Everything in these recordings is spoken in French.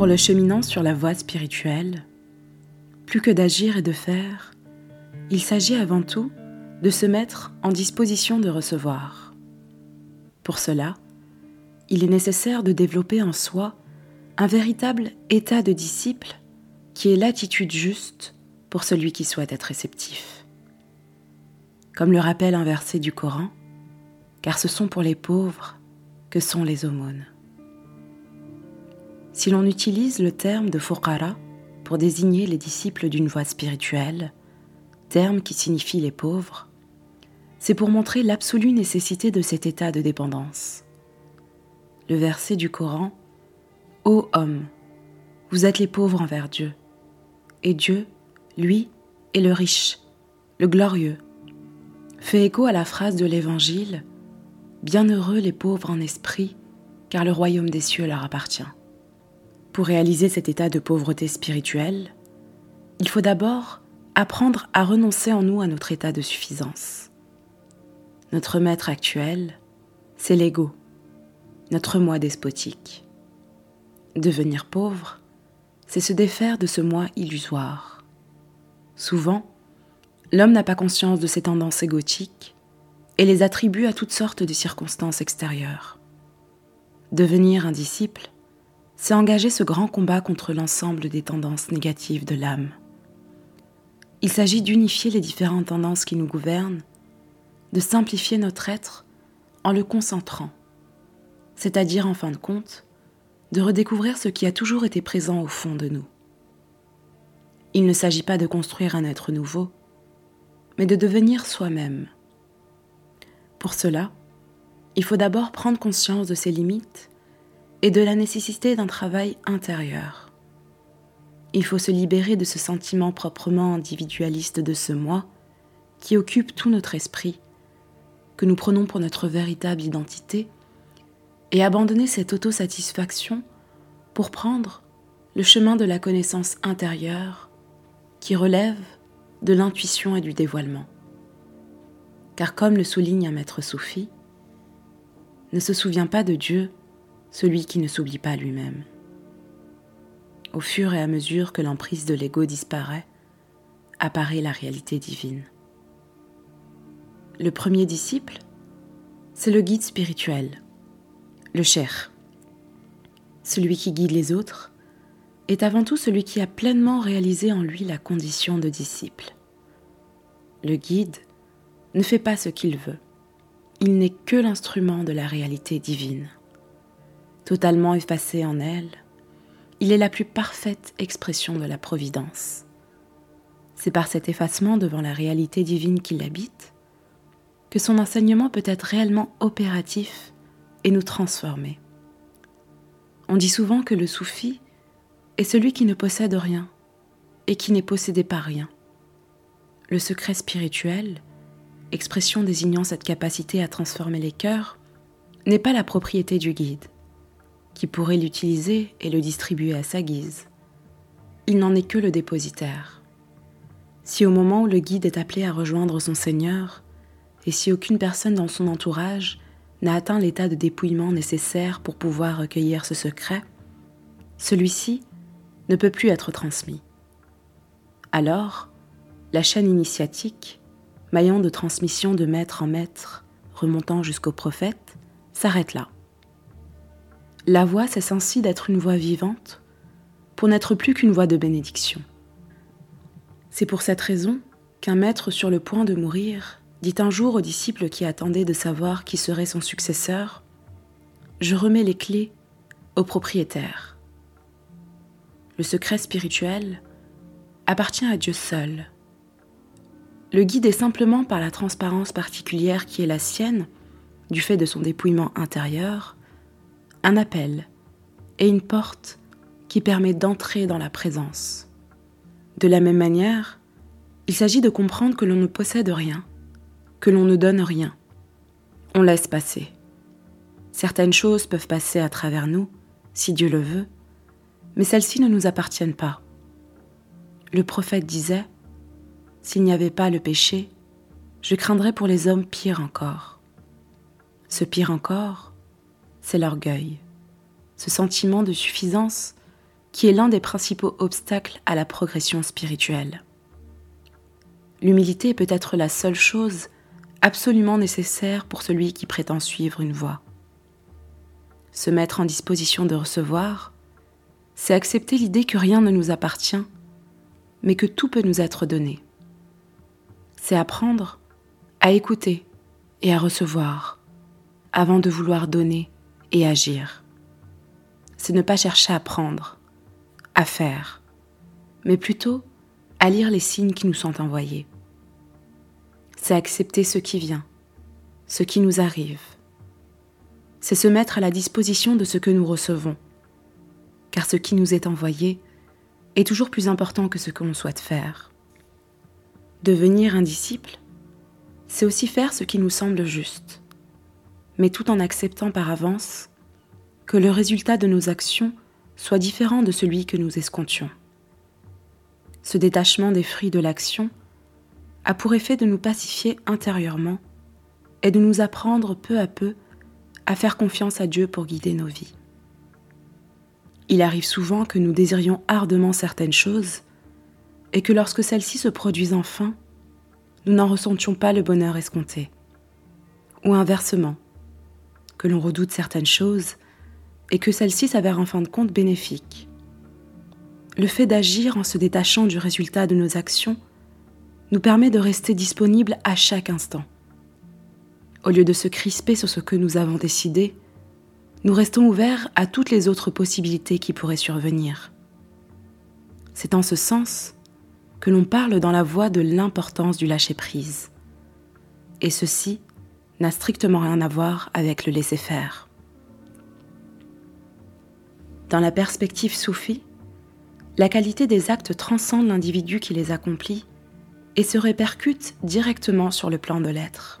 Pour le cheminant sur la voie spirituelle, plus que d'agir et de faire, il s'agit avant tout de se mettre en disposition de recevoir. Pour cela, il est nécessaire de développer en soi un véritable état de disciple qui est l'attitude juste pour celui qui souhaite être réceptif. Comme le rappelle un verset du Coran, car ce sont pour les pauvres que sont les aumônes. Si l'on utilise le terme de fuqara pour désigner les disciples d'une voie spirituelle, terme qui signifie les pauvres, c'est pour montrer l'absolue nécessité de cet état de dépendance. Le verset du Coran Ô homme, vous êtes les pauvres envers Dieu, et Dieu, lui, est le riche, le glorieux, fait écho à la phrase de l'Évangile Bienheureux les pauvres en esprit, car le royaume des cieux leur appartient. Pour réaliser cet état de pauvreté spirituelle, il faut d'abord apprendre à renoncer en nous à notre état de suffisance. Notre maître actuel, c'est l'ego, notre moi despotique. Devenir pauvre, c'est se défaire de ce moi illusoire. Souvent, l'homme n'a pas conscience de ses tendances égotiques et les attribue à toutes sortes de circonstances extérieures. Devenir un disciple, c'est engager ce grand combat contre l'ensemble des tendances négatives de l'âme. Il s'agit d'unifier les différentes tendances qui nous gouvernent, de simplifier notre être en le concentrant, c'est-à-dire en fin de compte, de redécouvrir ce qui a toujours été présent au fond de nous. Il ne s'agit pas de construire un être nouveau, mais de devenir soi-même pour cela, il faut d'abord prendre conscience de ses limites et de la nécessité d'un travail intérieur. Il faut se libérer de ce sentiment proprement individualiste de ce moi qui occupe tout notre esprit, que nous prenons pour notre véritable identité, et abandonner cette autosatisfaction pour prendre le chemin de la connaissance intérieure qui relève de l'intuition et du dévoilement car comme le souligne un maître soufi, ne se souvient pas de Dieu celui qui ne s'oublie pas lui-même. Au fur et à mesure que l'emprise de l'ego disparaît, apparaît la réalité divine. Le premier disciple, c'est le guide spirituel, le cher. Celui qui guide les autres est avant tout celui qui a pleinement réalisé en lui la condition de disciple. Le guide ne fait pas ce qu'il veut. Il n'est que l'instrument de la réalité divine. Totalement effacé en elle, il est la plus parfaite expression de la providence. C'est par cet effacement devant la réalité divine qui l'habite que son enseignement peut être réellement opératif et nous transformer. On dit souvent que le soufi est celui qui ne possède rien et qui n'est possédé par rien. Le secret spirituel expression désignant cette capacité à transformer les cœurs, n'est pas la propriété du guide, qui pourrait l'utiliser et le distribuer à sa guise. Il n'en est que le dépositaire. Si au moment où le guide est appelé à rejoindre son Seigneur, et si aucune personne dans son entourage n'a atteint l'état de dépouillement nécessaire pour pouvoir recueillir ce secret, celui-ci ne peut plus être transmis. Alors, la chaîne initiatique, maillant de transmission de maître en maître, remontant jusqu'au prophète, s'arrête là. La voix cesse ainsi d'être une voix vivante pour n'être plus qu'une voix de bénédiction. C'est pour cette raison qu'un maître sur le point de mourir dit un jour aux disciples qui attendaient de savoir qui serait son successeur Je remets les clés au propriétaire. Le secret spirituel appartient à Dieu seul le guide est simplement par la transparence particulière qui est la sienne, du fait de son dépouillement intérieur, un appel et une porte qui permet d'entrer dans la présence. De la même manière, il s'agit de comprendre que l'on ne possède rien, que l'on ne donne rien. On laisse passer. Certaines choses peuvent passer à travers nous, si Dieu le veut, mais celles-ci ne nous appartiennent pas. Le prophète disait s'il n'y avait pas le péché, je craindrais pour les hommes pire encore. Ce pire encore, c'est l'orgueil, ce sentiment de suffisance qui est l'un des principaux obstacles à la progression spirituelle. L'humilité est peut-être la seule chose absolument nécessaire pour celui qui prétend suivre une voie. Se mettre en disposition de recevoir, c'est accepter l'idée que rien ne nous appartient, mais que tout peut nous être donné. C'est apprendre à écouter et à recevoir avant de vouloir donner et agir. C'est ne pas chercher à prendre, à faire, mais plutôt à lire les signes qui nous sont envoyés. C'est accepter ce qui vient, ce qui nous arrive. C'est se mettre à la disposition de ce que nous recevons, car ce qui nous est envoyé est toujours plus important que ce que l'on souhaite faire. Devenir un disciple, c'est aussi faire ce qui nous semble juste, mais tout en acceptant par avance que le résultat de nos actions soit différent de celui que nous escomptions. Ce détachement des fruits de l'action a pour effet de nous pacifier intérieurement et de nous apprendre peu à peu à faire confiance à Dieu pour guider nos vies. Il arrive souvent que nous désirions ardemment certaines choses et que lorsque celles-ci se produisent enfin, nous n'en ressentions pas le bonheur escompté. Ou inversement, que l'on redoute certaines choses et que celles-ci s'avèrent en fin de compte bénéfiques. Le fait d'agir en se détachant du résultat de nos actions nous permet de rester disponible à chaque instant. Au lieu de se crisper sur ce que nous avons décidé, nous restons ouverts à toutes les autres possibilités qui pourraient survenir. C'est en ce sens que l'on parle dans la voie de l'importance du lâcher-prise. Et ceci n'a strictement rien à voir avec le laisser-faire. Dans la perspective soufie, la qualité des actes transcende l'individu qui les accomplit et se répercute directement sur le plan de l'être.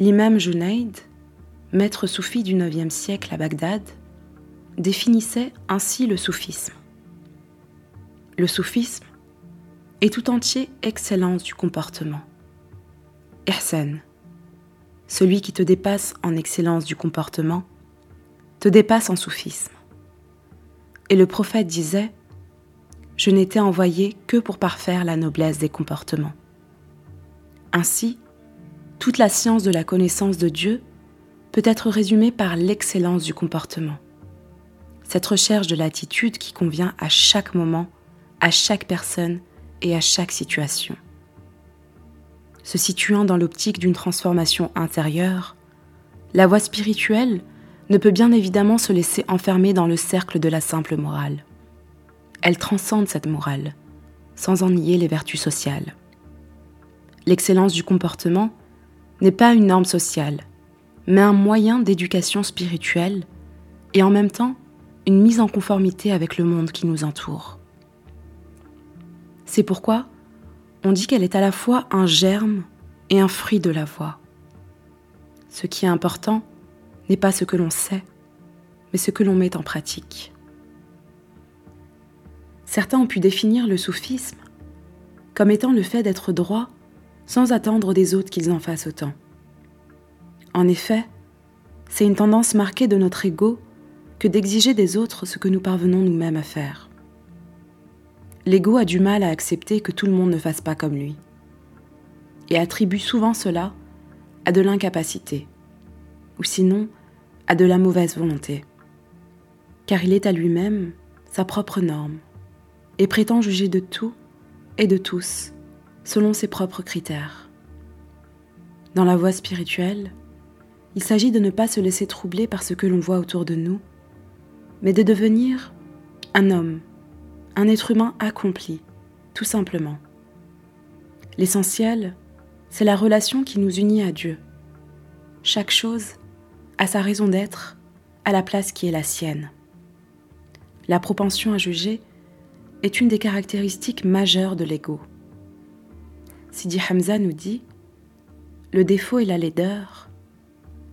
L'imam Junaid, maître soufi du IXe siècle à Bagdad, définissait ainsi le soufisme. Le soufisme est tout entier excellence du comportement. Celui qui te dépasse en excellence du comportement, te dépasse en soufisme. Et le prophète disait je n'étais envoyé que pour parfaire la noblesse des comportements. Ainsi, toute la science de la connaissance de Dieu peut être résumée par l'excellence du comportement. Cette recherche de l'attitude qui convient à chaque moment, à chaque personne et à chaque situation. Se situant dans l'optique d'une transformation intérieure, la voie spirituelle ne peut bien évidemment se laisser enfermer dans le cercle de la simple morale. Elle transcende cette morale, sans en nier les vertus sociales. L'excellence du comportement n'est pas une norme sociale, mais un moyen d'éducation spirituelle et en même temps une mise en conformité avec le monde qui nous entoure. C'est pourquoi on dit qu'elle est à la fois un germe et un fruit de la voix. Ce qui est important n'est pas ce que l'on sait, mais ce que l'on met en pratique. Certains ont pu définir le soufisme comme étant le fait d'être droit sans attendre des autres qu'ils en fassent autant. En effet, c'est une tendance marquée de notre ego que d'exiger des autres ce que nous parvenons nous-mêmes à faire. L'ego a du mal à accepter que tout le monde ne fasse pas comme lui, et attribue souvent cela à de l'incapacité, ou sinon à de la mauvaise volonté, car il est à lui-même sa propre norme et prétend juger de tout et de tous selon ses propres critères. Dans la voie spirituelle, il s'agit de ne pas se laisser troubler par ce que l'on voit autour de nous, mais de devenir un homme, un être humain accompli, tout simplement. L'essentiel, c'est la relation qui nous unit à Dieu. Chaque chose a sa raison d'être à la place qui est la sienne. La propension à juger est une des caractéristiques majeures de l'ego. Sidi Hamza nous dit Le défaut et la laideur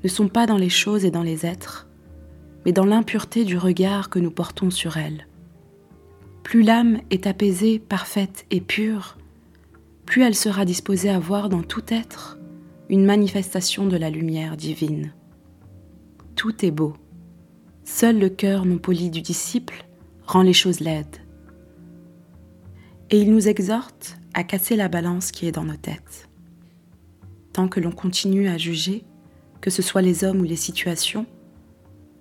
ne sont pas dans les choses et dans les êtres, mais dans l'impureté du regard que nous portons sur elles. Plus l'âme est apaisée, parfaite et pure, plus elle sera disposée à voir dans tout être une manifestation de la lumière divine. Tout est beau. Seul le cœur non poli du disciple rend les choses laides. Et il nous exhorte à casser la balance qui est dans nos têtes. Tant que l'on continue à juger, que ce soit les hommes ou les situations,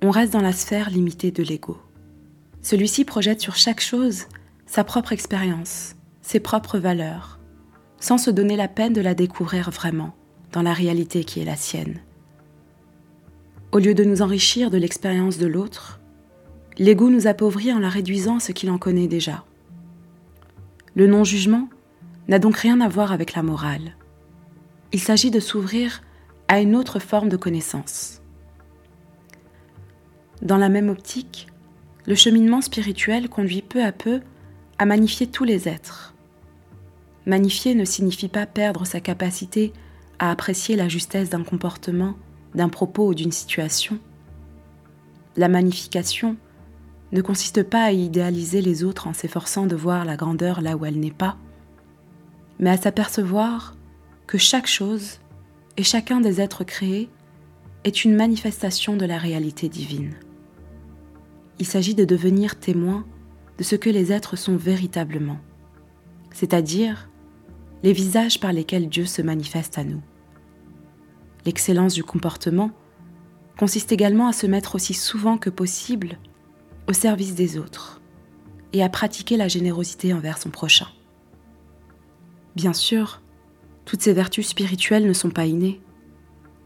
on reste dans la sphère limitée de l'ego. Celui-ci projette sur chaque chose sa propre expérience, ses propres valeurs, sans se donner la peine de la découvrir vraiment dans la réalité qui est la sienne. Au lieu de nous enrichir de l'expérience de l'autre, l'ego nous appauvrit en la réduisant à ce qu'il en connaît déjà. Le non-jugement n'a donc rien à voir avec la morale. Il s'agit de s'ouvrir à une autre forme de connaissance. Dans la même optique, le cheminement spirituel conduit peu à peu à magnifier tous les êtres. Magnifier ne signifie pas perdre sa capacité à apprécier la justesse d'un comportement, d'un propos ou d'une situation. La magnification ne consiste pas à idéaliser les autres en s'efforçant de voir la grandeur là où elle n'est pas, mais à s'apercevoir que chaque chose et chacun des êtres créés est une manifestation de la réalité divine. Il s'agit de devenir témoin de ce que les êtres sont véritablement, c'est-à-dire les visages par lesquels Dieu se manifeste à nous. L'excellence du comportement consiste également à se mettre aussi souvent que possible au service des autres et à pratiquer la générosité envers son prochain. Bien sûr, toutes ces vertus spirituelles ne sont pas innées.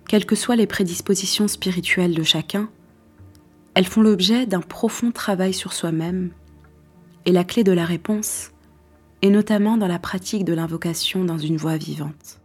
Quelles que soient les prédispositions spirituelles de chacun, elles font l'objet d'un profond travail sur soi-même, et la clé de la réponse est notamment dans la pratique de l'invocation dans une voie vivante.